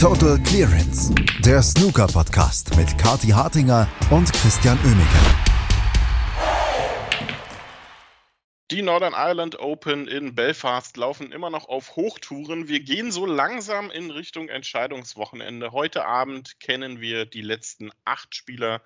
Total Clearance, der Snooker-Podcast mit Kati Hartinger und Christian Oemeke. Die Northern Ireland Open in Belfast laufen immer noch auf Hochtouren. Wir gehen so langsam in Richtung Entscheidungswochenende. Heute Abend kennen wir die letzten acht Spieler,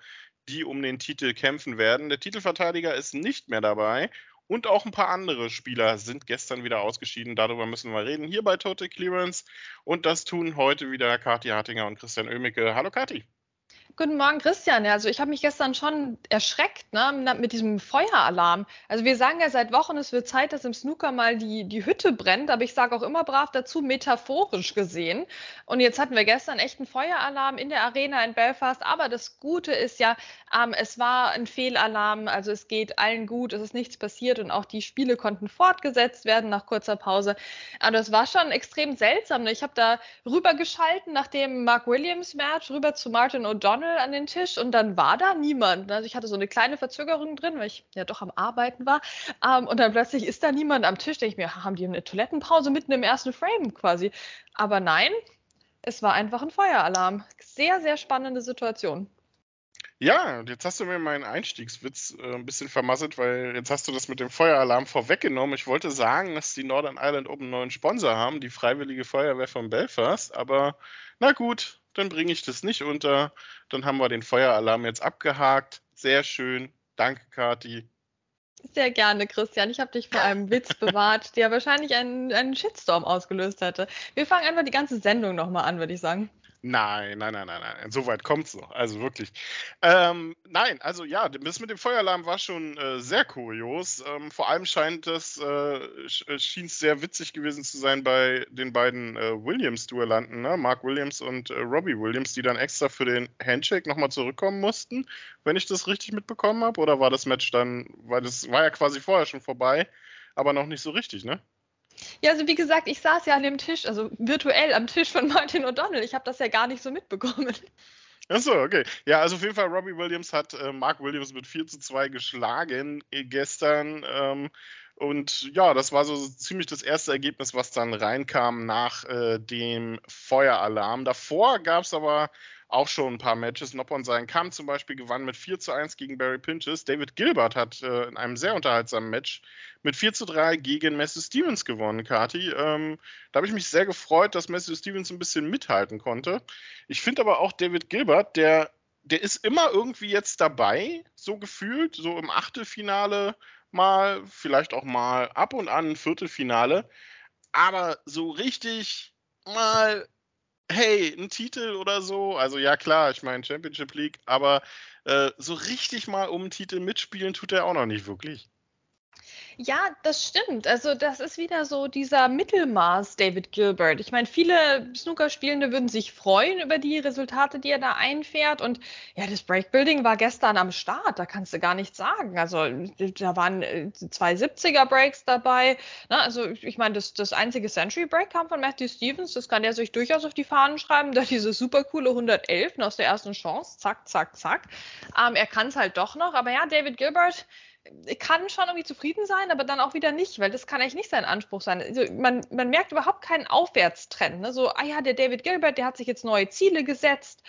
die um den Titel kämpfen werden. Der Titelverteidiger ist nicht mehr dabei und auch ein paar andere Spieler sind gestern wieder ausgeschieden. Darüber müssen wir reden hier bei Total Clearance. Und das tun heute wieder Kathi Hartinger und Christian Oemicke. Hallo Kathi. Guten Morgen, Christian. Also ich habe mich gestern schon erschreckt ne, mit diesem Feueralarm. Also wir sagen ja seit Wochen, es wird Zeit, dass im Snooker mal die, die Hütte brennt, aber ich sage auch immer brav dazu, metaphorisch gesehen. Und jetzt hatten wir gestern echt einen Feueralarm in der Arena in Belfast. Aber das Gute ist ja, ähm, es war ein Fehlalarm, also es geht allen gut, es ist nichts passiert und auch die Spiele konnten fortgesetzt werden nach kurzer Pause. Aber das war schon extrem seltsam. Ne? Ich habe da rübergeschalten nach dem Mark Williams Match rüber zu Martin O'Donnell O'Connell an den Tisch und dann war da niemand. Also ich hatte so eine kleine Verzögerung drin, weil ich ja doch am Arbeiten war. Ähm, und dann plötzlich ist da niemand am Tisch. Denke ich mir, haben die eine Toilettenpause mitten im ersten Frame quasi? Aber nein, es war einfach ein Feueralarm. Sehr, sehr spannende Situation. Ja, jetzt hast du mir meinen Einstiegswitz äh, ein bisschen vermasselt, weil jetzt hast du das mit dem Feueralarm vorweggenommen. Ich wollte sagen, dass die Northern Ireland Open einen neuen Sponsor haben, die Freiwillige Feuerwehr von Belfast, aber na gut, dann bringe ich das nicht unter. Dann haben wir den Feueralarm jetzt abgehakt. Sehr schön. Danke, Kati. Sehr gerne, Christian. Ich habe dich vor einem Witz bewahrt, der wahrscheinlich einen, einen Shitstorm ausgelöst hätte. Wir fangen einfach die ganze Sendung nochmal an, würde ich sagen. Nein, nein, nein, nein, nein. So weit es noch. Also wirklich. Ähm, nein, also ja, das mit dem Feueralarm war schon äh, sehr kurios. Ähm, vor allem scheint es, äh, äh schien es sehr witzig gewesen zu sein bei den beiden äh, Williams-Duellanten, ne? Mark Williams und äh, Robbie Williams, die dann extra für den Handshake nochmal zurückkommen mussten, wenn ich das richtig mitbekommen habe. Oder war das Match dann, weil das war ja quasi vorher schon vorbei, aber noch nicht so richtig, ne? Ja, also wie gesagt, ich saß ja an dem Tisch, also virtuell am Tisch von Martin O'Donnell. Ich habe das ja gar nicht so mitbekommen. Achso, okay. Ja, also auf jeden Fall, Robbie Williams hat äh, Mark Williams mit 4 zu 2 geschlagen äh, gestern. Ähm, und ja, das war so ziemlich das erste Ergebnis, was dann reinkam nach äh, dem Feueralarm. Davor gab es aber auch schon ein paar Matches. Noppon sein Kamm zum Beispiel gewann mit 4 zu 1 gegen Barry Pinches. David Gilbert hat äh, in einem sehr unterhaltsamen Match mit 4 zu 3 gegen Matthew Stevens gewonnen, Kati. Ähm, da habe ich mich sehr gefreut, dass Matthew Stevens ein bisschen mithalten konnte. Ich finde aber auch David Gilbert, der, der ist immer irgendwie jetzt dabei, so gefühlt, so im Achtelfinale mal, vielleicht auch mal ab und an ein Viertelfinale. Aber so richtig mal hey, ein Titel oder so. Also ja klar, ich meine Championship League, aber äh, so richtig mal um einen Titel mitspielen tut er auch noch nicht wirklich. Ja, das stimmt. Also das ist wieder so dieser Mittelmaß David Gilbert. Ich meine, viele Snookerspielende würden sich freuen über die Resultate, die er da einfährt. Und ja, das Breakbuilding war gestern am Start. Da kannst du gar nichts sagen. Also da waren äh, zwei 70er Breaks dabei. Na, also ich meine, das, das einzige Century Break kam von Matthew Stevens. Das kann er sich durchaus auf die Fahnen schreiben. Da diese super coole 111 aus der ersten Chance. Zack, zack, zack. Ähm, er kann es halt doch noch. Aber ja, David Gilbert kann schon irgendwie zufrieden sein, aber dann auch wieder nicht, weil das kann eigentlich nicht sein Anspruch sein. Also man, man merkt überhaupt keinen Aufwärtstrend. Ne? So, ah ja, der David Gilbert, der hat sich jetzt neue Ziele gesetzt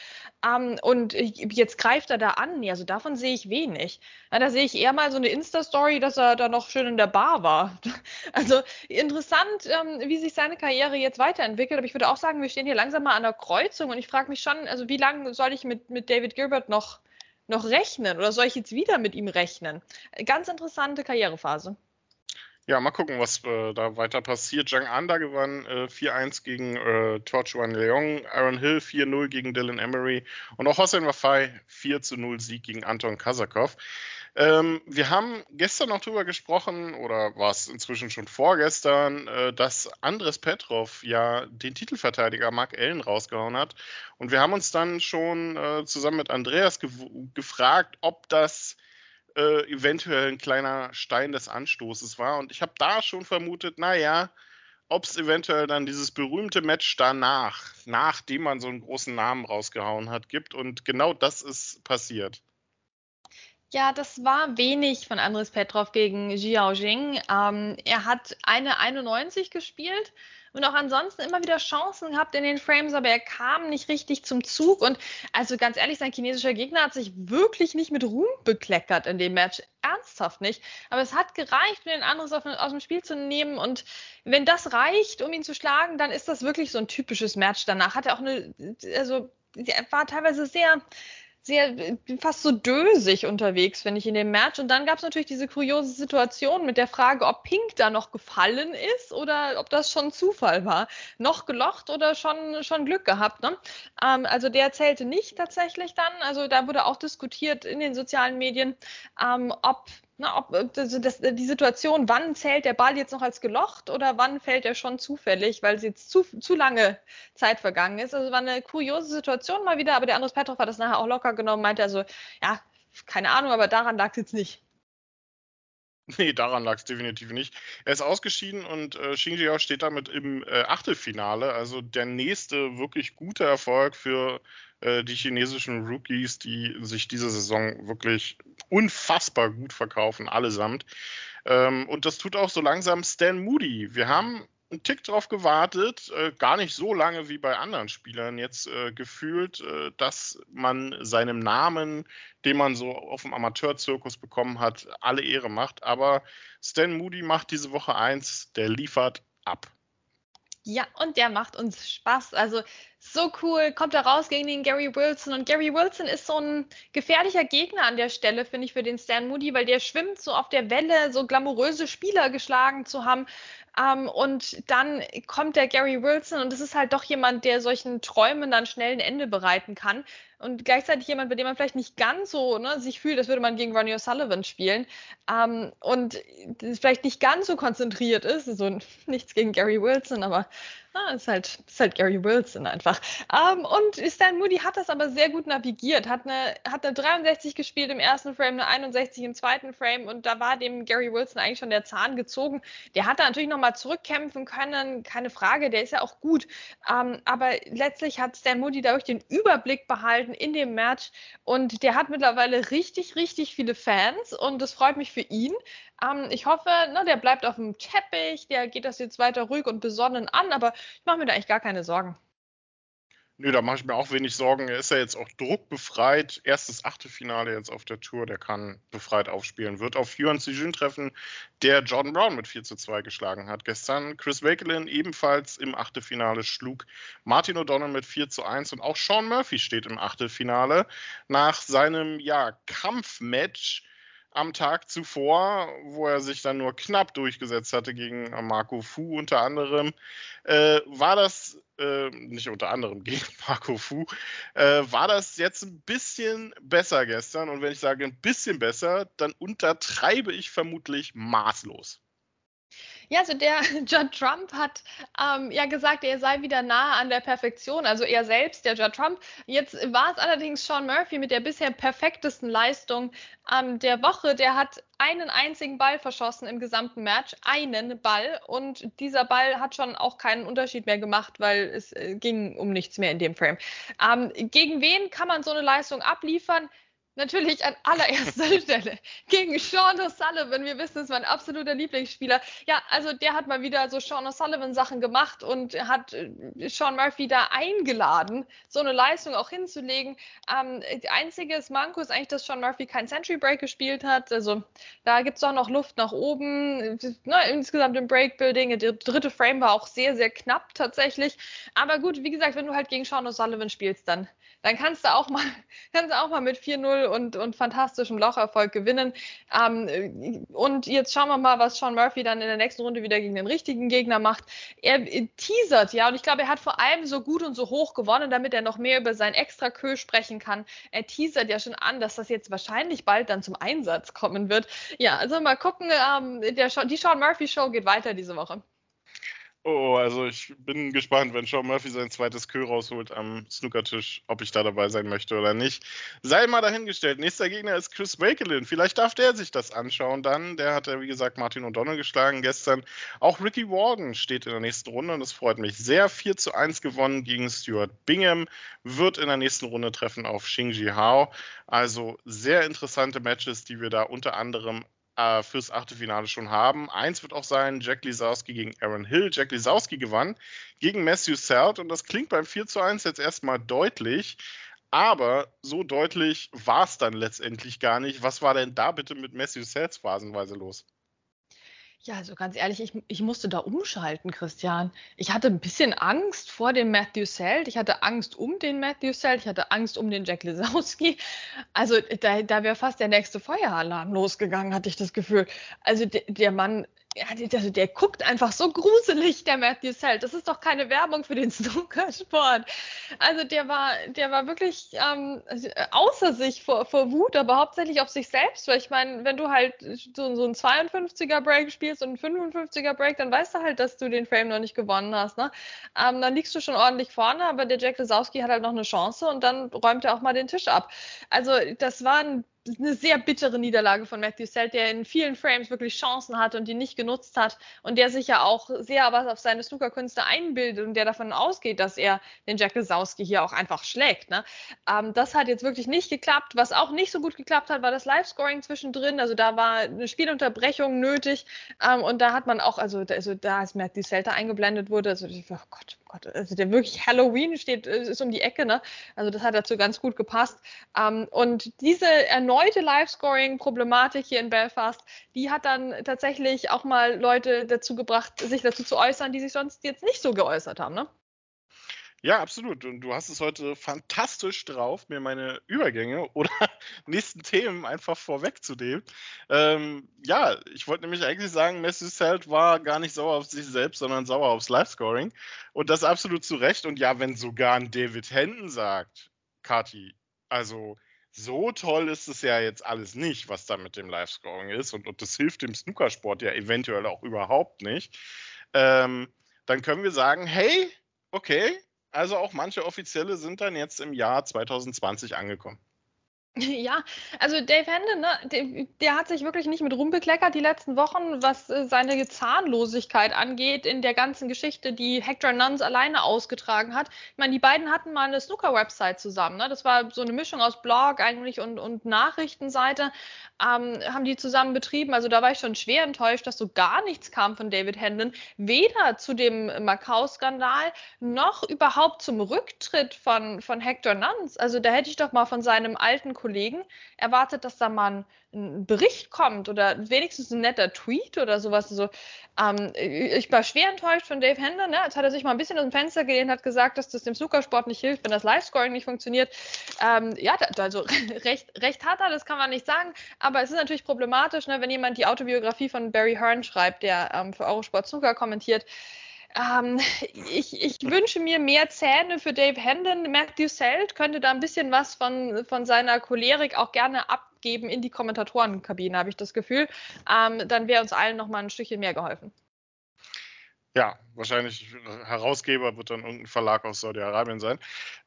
ähm, und jetzt greift er da an. Nee, also davon sehe ich wenig. Ja, da sehe ich eher mal so eine Insta-Story, dass er da noch schön in der Bar war. Also interessant, ähm, wie sich seine Karriere jetzt weiterentwickelt. Aber ich würde auch sagen, wir stehen hier langsam mal an der Kreuzung und ich frage mich schon, also wie lange soll ich mit, mit David Gilbert noch noch rechnen oder soll ich jetzt wieder mit ihm rechnen? Ganz interessante Karrierephase. Ja, mal gucken, was äh, da weiter passiert. Zhang Anda gewann äh, 4-1 gegen äh, Torchuan Leong, Aaron Hill 4-0 gegen Dylan Emery und auch Hossein Wafai 4-0 Sieg gegen Anton Kazakov. Ähm, wir haben gestern noch drüber gesprochen, oder war es inzwischen schon vorgestern, äh, dass Andres Petrov ja den Titelverteidiger Mark Allen rausgehauen hat. Und wir haben uns dann schon äh, zusammen mit Andreas ge gefragt, ob das äh, eventuell ein kleiner Stein des Anstoßes war. Und ich habe da schon vermutet, naja, ob es eventuell dann dieses berühmte Match danach, nachdem man so einen großen Namen rausgehauen hat, gibt. Und genau das ist passiert. Ja, das war wenig von Andres Petrov gegen Jiao Jing. Ähm, er hat eine 91 gespielt und auch ansonsten immer wieder Chancen gehabt in den Frames, aber er kam nicht richtig zum Zug. Und also ganz ehrlich, sein chinesischer Gegner hat sich wirklich nicht mit Ruhm bekleckert in dem Match. Ernsthaft nicht. Aber es hat gereicht, um den anderes aus dem Spiel zu nehmen. Und wenn das reicht, um ihn zu schlagen, dann ist das wirklich so ein typisches Match. Danach hat er auch eine, also er war teilweise sehr sehr fast so dösig unterwegs, finde ich, in dem Match. Und dann gab es natürlich diese kuriose Situation mit der Frage, ob Pink da noch gefallen ist oder ob das schon Zufall war. Noch gelocht oder schon, schon Glück gehabt. Ne? Ähm, also der zählte nicht tatsächlich dann. Also da wurde auch diskutiert in den sozialen Medien, ähm, ob na, ob das, das, die Situation, wann zählt der Ball jetzt noch als gelocht oder wann fällt er schon zufällig, weil es jetzt zu, zu lange Zeit vergangen ist. Also war eine kuriose Situation mal wieder, aber der Andres Petrov hat das nachher auch locker genommen, meinte also, ja, keine Ahnung, aber daran lag es jetzt nicht. Nee, daran lag es definitiv nicht. Er ist ausgeschieden und äh, Jiao steht damit im äh, Achtelfinale. Also der nächste wirklich gute Erfolg für äh, die chinesischen Rookies, die sich diese Saison wirklich unfassbar gut verkaufen, allesamt. Ähm, und das tut auch so langsam Stan Moody. Wir haben einen Tick drauf gewartet, äh, gar nicht so lange wie bei anderen Spielern jetzt äh, gefühlt, äh, dass man seinem Namen, den man so auf dem Amateurzirkus bekommen hat, alle Ehre macht. Aber Stan Moody macht diese Woche eins, der liefert ab. Ja, und der macht uns Spaß. Also so cool, kommt er raus gegen den Gary Wilson. Und Gary Wilson ist so ein gefährlicher Gegner an der Stelle, finde ich, für den Stan Moody, weil der schwimmt so auf der Welle, so glamouröse Spieler geschlagen zu haben. Ähm, und dann kommt der Gary Wilson und es ist halt doch jemand, der solchen Träumen dann schnell ein Ende bereiten kann. Und gleichzeitig jemand, bei dem man vielleicht nicht ganz so ne, sich fühlt, als würde man gegen Ronnie O'Sullivan spielen. Ähm, und vielleicht nicht ganz so konzentriert ist. Also nichts gegen Gary Wilson, aber na, ist, halt, ist halt Gary Wilson einfach. Ähm, und Stan Moody hat das aber sehr gut navigiert. Hat eine, hat eine 63 gespielt im ersten Frame, eine 61 im zweiten Frame und da war dem Gary Wilson eigentlich schon der Zahn gezogen. Der hat da natürlich nochmal zurückkämpfen können, keine Frage, der ist ja auch gut. Ähm, aber letztlich hat Stan Moody dadurch den Überblick behalten in dem Match und der hat mittlerweile richtig, richtig viele Fans und das freut mich für ihn. Ähm, ich hoffe, ne, der bleibt auf dem Teppich, der geht das jetzt weiter ruhig und besonnen an, aber ich mache mir da eigentlich gar keine Sorgen. Nö, da mache ich mir auch wenig Sorgen. Er ist ja jetzt auch druckbefreit. Erstes Achtelfinale jetzt auf der Tour. Der kann befreit aufspielen. Wird auf Yuan Zijun treffen, der Jordan Brown mit 4 zu 2 geschlagen hat gestern. Chris Wakelin ebenfalls im Achtelfinale schlug Martin O'Donnell mit 4 zu 1 und auch Sean Murphy steht im Achtelfinale. Nach seinem ja, Kampfmatch am Tag zuvor, wo er sich dann nur knapp durchgesetzt hatte gegen Marco Fu unter anderem, äh, war das, äh, nicht unter anderem gegen Marco Fu, äh, war das jetzt ein bisschen besser gestern. Und wenn ich sage ein bisschen besser, dann untertreibe ich vermutlich maßlos. Ja, also der John Trump hat ähm, ja gesagt, er sei wieder nahe an der Perfektion, also er selbst, der John Trump. Jetzt war es allerdings Sean Murphy mit der bisher perfektesten Leistung ähm, der Woche. Der hat einen einzigen Ball verschossen im gesamten Match, einen Ball. Und dieser Ball hat schon auch keinen Unterschied mehr gemacht, weil es äh, ging um nichts mehr in dem Frame. Ähm, gegen wen kann man so eine Leistung abliefern? Natürlich an allererster Stelle gegen Sean O'Sullivan. Wir wissen, es war ein absoluter Lieblingsspieler. Ja, also der hat mal wieder so Sean O'Sullivan Sachen gemacht und hat äh, Sean Murphy da eingeladen, so eine Leistung auch hinzulegen. Ähm, einziges Manko ist eigentlich, dass Sean Murphy kein Century Break gespielt hat. Also da gibt es auch noch Luft nach oben. Ne, insgesamt im Breakbuilding. Der dritte Frame war auch sehr, sehr knapp tatsächlich. Aber gut, wie gesagt, wenn du halt gegen Sean O'Sullivan spielst, dann, dann kannst du auch mal, kannst du auch mal mit 4-0 und, und fantastischem Locherfolg gewinnen. Ähm, und jetzt schauen wir mal, was Sean Murphy dann in der nächsten Runde wieder gegen den richtigen Gegner macht. Er teasert, ja, und ich glaube, er hat vor allem so gut und so hoch gewonnen, damit er noch mehr über sein Extra-Kö sprechen kann. Er teasert ja schon an, dass das jetzt wahrscheinlich bald dann zum Einsatz kommen wird. Ja, also mal gucken, ähm, der, die Sean Murphy Show geht weiter diese Woche. Oh, also ich bin gespannt, wenn Sean Murphy sein zweites Kö rausholt am Snookertisch, ob ich da dabei sein möchte oder nicht. Sei mal dahingestellt. Nächster Gegner ist Chris Wakelin. Vielleicht darf der sich das anschauen dann. Der hat ja, wie gesagt, Martin O'Donnell geschlagen gestern. Auch Ricky Morgan steht in der nächsten Runde und das freut mich sehr. 4 zu 1 gewonnen gegen Stuart Bingham. Wird in der nächsten Runde treffen auf Xingji Hao. Also sehr interessante Matches, die wir da unter anderem äh, fürs Achtelfinale schon haben. Eins wird auch sein, Jack Lisowski gegen Aaron Hill. Jack Lisowski gewann gegen Matthew Selt und das klingt beim 4 zu 1 jetzt erstmal deutlich. Aber so deutlich war es dann letztendlich gar nicht. Was war denn da bitte mit Matthew Sells phasenweise los? Ja, also ganz ehrlich, ich, ich musste da umschalten, Christian. Ich hatte ein bisschen Angst vor dem Matthew Selt. Ich hatte Angst um den Matthew Selt. Ich hatte Angst um den Jack Lesowski. Also da, da wäre fast der nächste Feueralarm losgegangen, hatte ich das Gefühl. Also der, der Mann ja, also der guckt einfach so gruselig, der Matthew Selt. Das ist doch keine Werbung für den Snookersport. Also der war, der war wirklich ähm, außer sich vor, vor Wut, aber hauptsächlich auf sich selbst. Weil ich meine, wenn du halt so, so ein 52er Break spielst und ein 55er Break, dann weißt du halt, dass du den Frame noch nicht gewonnen hast. Ne? Ähm, dann liegst du schon ordentlich vorne, aber der Jack Lesowski hat halt noch eine Chance und dann räumt er auch mal den Tisch ab. Also das war ein eine sehr bittere Niederlage von Matthew Selt, der in vielen Frames wirklich Chancen hatte und die nicht genutzt hat und der sich ja auch sehr was auf seine Snookerkünste einbildet und der davon ausgeht, dass er den Jack Lesowski hier auch einfach schlägt. Ne? Ähm, das hat jetzt wirklich nicht geklappt. Was auch nicht so gut geklappt hat, war das Live-Scoring zwischendrin. Also da war eine Spielunterbrechung nötig ähm, und da hat man auch, also, also da als Matthew Selt eingeblendet wurde, also oh Gott, Gott, also der wirklich Halloween steht, äh, ist um die Ecke, ne? Also das hat dazu ganz gut gepasst. Ähm, und diese erneute Live-Scoring-Problematik hier in Belfast, die hat dann tatsächlich auch mal Leute dazu gebracht, sich dazu zu äußern, die sich sonst jetzt nicht so geäußert haben, ne? Ja, absolut. Und du hast es heute fantastisch drauf, mir meine Übergänge oder nächsten Themen einfach vorwegzunehmen. Ähm, ja, ich wollte nämlich eigentlich sagen, Messi Selt war gar nicht sauer auf sich selbst, sondern sauer aufs Live-Scoring. Und das absolut zu Recht. Und ja, wenn sogar ein David Hendon sagt, Kati, also so toll ist es ja jetzt alles nicht, was da mit dem Live-Scoring ist. Und, und das hilft dem Snookersport ja eventuell auch überhaupt nicht. Ähm, dann können wir sagen, hey, okay, also auch manche Offizielle sind dann jetzt im Jahr 2020 angekommen. Ja, also Dave Hendon, ne, der, der, hat sich wirklich nicht mit rumbekleckert die letzten Wochen, was äh, seine Zahnlosigkeit angeht in der ganzen Geschichte, die Hector Nuns alleine ausgetragen hat. Ich meine, die beiden hatten mal eine Snooker-Website zusammen. Ne? Das war so eine Mischung aus Blog eigentlich und, und Nachrichtenseite ähm, haben die zusammen betrieben. Also da war ich schon schwer enttäuscht, dass so gar nichts kam von David Hendon, weder zu dem Macau-Skandal noch überhaupt zum Rücktritt von, von Hector Nuns. Also da hätte ich doch mal von seinem alten Kollegen erwartet, dass da mal ein, Bericht kommt oder wenigstens ein netter Tweet oder sowas. Also, ähm, ich war schwer enttäuscht von Dave Hendon. Ne? Jetzt hat er sich mal ein bisschen aus dem Fenster gelehnt, hat gesagt, dass das dem Snookersport nicht hilft, wenn das Live-Scoring nicht funktioniert. Ähm, ja, also recht, recht hat er, das kann man nicht sagen. Aber es ist natürlich problematisch, ne, wenn jemand die Autobiografie von Barry Hearn schreibt, der ähm, für Eurosport Snooker kommentiert. Ähm, ich, ich, wünsche mir mehr Zähne für Dave Hendon. Matthew Selt könnte da ein bisschen was von, von seiner Cholerik auch gerne abgeben in die Kommentatorenkabine, habe ich das Gefühl. Ähm, dann wäre uns allen noch mal ein Stückchen mehr geholfen. Ja, wahrscheinlich Herausgeber wird dann irgendein Verlag aus Saudi-Arabien sein.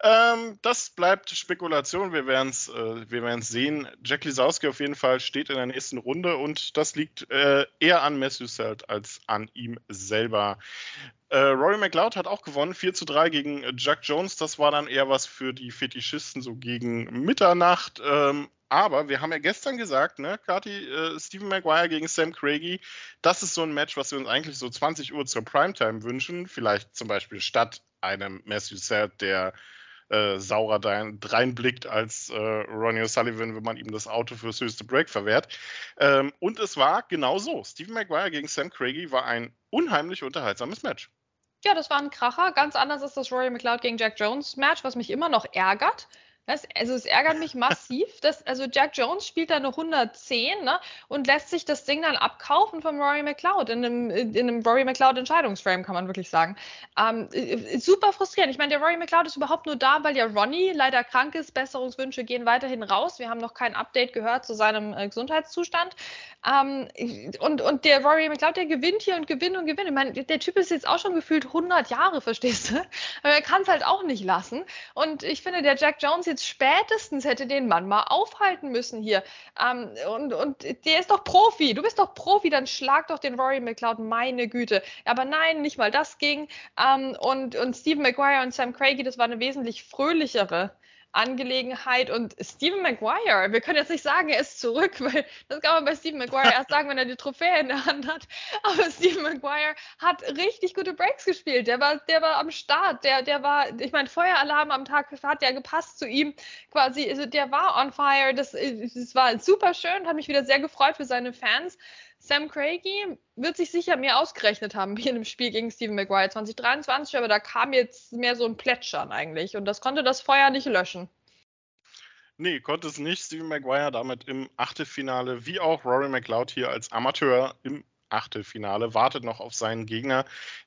Ähm, das bleibt Spekulation. Wir werden es äh, sehen. Jack Lisowski auf jeden Fall steht in der nächsten Runde und das liegt äh, eher an Matthew Selt als an ihm selber. Äh, Rory McLeod hat auch gewonnen, 4 zu 3 gegen Jack Jones. Das war dann eher was für die Fetischisten so gegen Mitternacht. Ähm, aber wir haben ja gestern gesagt, ne, Kati, äh, Stephen Maguire gegen Sam Craigie, das ist so ein Match, was wir uns eigentlich so 20 Uhr zur Primetime wünschen. Vielleicht zum Beispiel statt einem Matthew Sad, der äh, saurer reinblickt als äh, Ronnie O'Sullivan, wenn man ihm das Auto fürs höchste Break verwehrt. Ähm, und es war genau so. Stephen Maguire gegen Sam Craigie war ein unheimlich unterhaltsames Match. Ja, das war ein Kracher. Ganz anders ist das Rory McLeod gegen Jack Jones Match, was mich immer noch ärgert Das, also es ärgert mich massiv, dass also Jack Jones spielt da eine 110 ne, und lässt sich das Ding dann abkaufen von Rory McLeod in einem, in einem Rory McLeod Entscheidungsframe, kann man wirklich sagen. Ähm, äh, super frustrierend. Ich meine, der Rory McLeod ist überhaupt nur da, weil ja Ronnie leider krank ist. Besserungswünsche gehen weiterhin raus. Wir haben noch kein Update gehört zu seinem äh, Gesundheitszustand. Ähm, und, und der Rory McLeod, der gewinnt hier und gewinnt und gewinnt. Ich meine, der Typ ist jetzt auch schon gefühlt 100 Jahre, verstehst du? Aber er kann es halt auch nicht lassen. Und ich finde, der Jack Jones jetzt spätestens hätte den Mann mal aufhalten müssen hier. Ähm, und, und der ist doch Profi. Du bist doch Profi, dann schlag doch den Rory McLeod, meine Güte. Aber nein, nicht mal das ging. Ähm, und, und Stephen Maguire und Sam Craigie, das war eine wesentlich fröhlichere Angelegenheit. Und Stephen Maguire, wir können jetzt nicht sagen, er ist zurück, weil das kann man bei Stephen Maguire erst sagen, wenn er die Trophäe in der Hand hat. Aber Stephen Maguire hat richtig gute Breaks gespielt. Der war, der war am Start. Der, der war, ich meine, Feueralarm am Tag hat ja gepasst zu ihm. Quasi, also der war on fire. Das, das war super schön, hat mich wieder sehr gefreut für seine Fans. Sam Craigie wird sich sicher mehr ausgerechnet haben wie in dem Spiel gegen Stephen Maguire 2023, aber da kam jetzt mehr so ein Plätschern eigentlich und das konnte das Feuer nicht löschen. Nee, konnte es nicht. Stephen Maguire damit im Achtelfinale, wie auch Rory McLeod hier als Amateur im Achtelfinale, wartet noch auf seinen Gegner.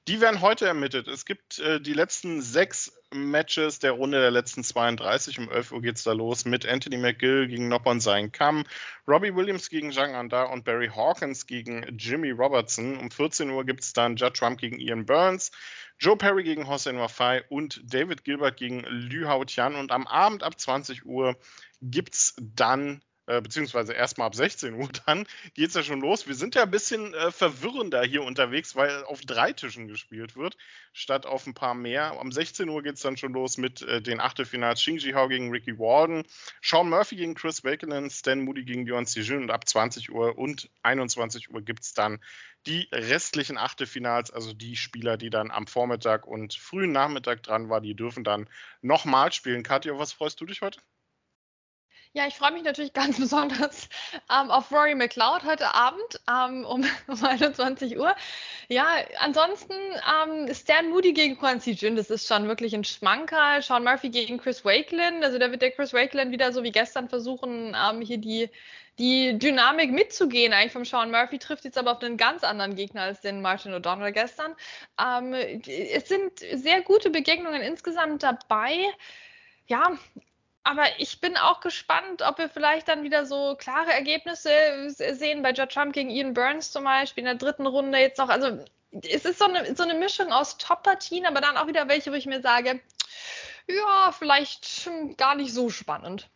Die werden heute ermittelt. Es gibt äh, die letzten sechs Matches der Runde der letzten 32. Um 11 Uhr geht es da los mit Anthony McGill gegen Noppon Sein Kam, Robbie Williams gegen Zhang Anda und Barry Hawkins gegen Jimmy Robertson. Um 14 Uhr gibt es dann Judd Trump gegen Ian Burns, Joe Perry gegen Hossein Wafai und David Gilbert gegen Lü Hao Tian. Und am Abend ab 20 Uhr gibt es dann äh, beziehungsweise erstmal ab 16 Uhr, dann geht es ja schon los. Wir sind ja ein bisschen äh, verwirrender hier unterwegs, weil auf drei Tischen gespielt wird, statt auf ein paar mehr. Um 16 Uhr geht es dann schon los mit äh, den Achtelfinals Xing Jihao gegen Ricky Walden, Sean Murphy gegen Chris Wakelin, Stan Moody gegen Björn Sijun und ab 20 Uhr und 21 Uhr gibt es dann die restlichen Achtelfinals, also die Spieler, die dann am Vormittag und frühen Nachmittag dran waren, die dürfen dann nochmal spielen. Katja, was freust du dich heute? Ja, ich freue mich natürlich ganz besonders ähm, auf Rory McLeod heute Abend ähm, um, um 21 Uhr. Ja, ansonsten ähm, Stan Moody gegen Quincy Jin, das ist schon wirklich ein Schmankerl. Sean Murphy gegen Chris Wakelin, also da wird der Chris Wakelin wieder so wie gestern versuchen, ähm, hier die die Dynamik mitzugehen eigentlich vom Sean Murphy trifft jetzt aber auf einen ganz anderen Gegner als den Martin O'Donnell gestern. Ähm, es sind sehr gute Begegnungen insgesamt dabei. Ja, aber ich bin auch gespannt, ob wir vielleicht dann wieder so klare Ergebnisse sehen bei Judd Trump gegen Ian Burns zum Beispiel in der dritten Runde jetzt noch. Also es ist so eine, so eine Mischung aus Top-Partien, aber dann auch wieder welche, wo ich mir sage, ja, vielleicht gar nicht so spannend.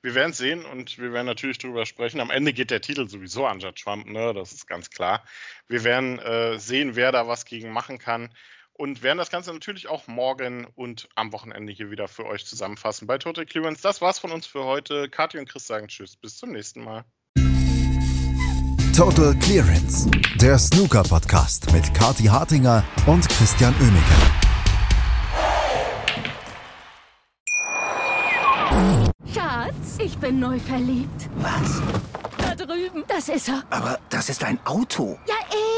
Wir werden sehen und wir werden natürlich darüber sprechen. Am Ende geht der Titel sowieso an Judd Trump, ne? das ist ganz klar. Wir werden äh, sehen, wer da was gegen machen kann und werden das Ganze natürlich auch morgen und am Wochenende hier wieder für euch zusammenfassen bei Total Clearance. Das war's von uns für heute. Kathi und Chris sagen Tschüss. Bis zum nächsten Mal. Total Clearance, der Snooker-Podcast mit Kathi Hartinger und Christian Oemeke. Schatz, ich bin neu verliebt. Was? Da drüben. Das ist er. Aber das ist ein Auto. Ja,